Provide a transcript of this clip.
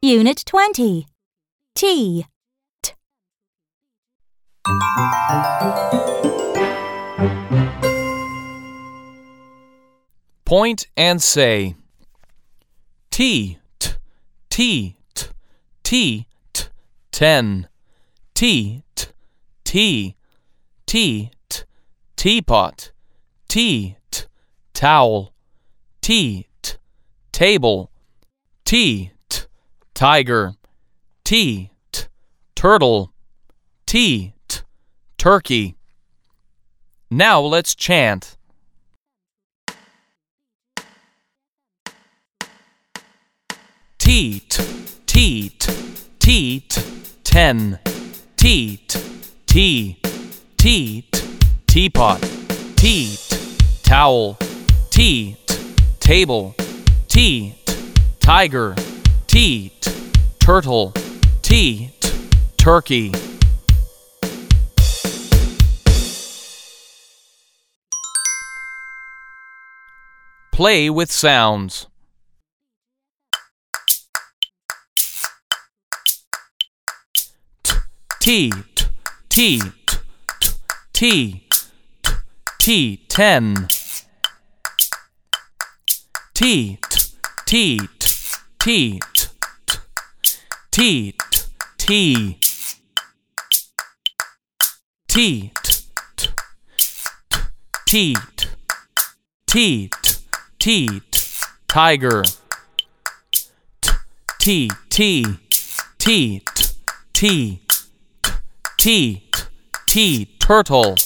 Unit 20. T. T. Point and say T t T t T t ten T t T T t teapot T t towel T t table T t tiger T t turtle T t turkey. Now let's chant. Teat, teat, teat, ten, teat, tea, teat, teapot, teat, towel, teat, table, teat, tiger, teat, turtle, teat, turkey. Play with sounds. T t T t T T ten T T T T T T T T T T tiger. T T T T T T turtle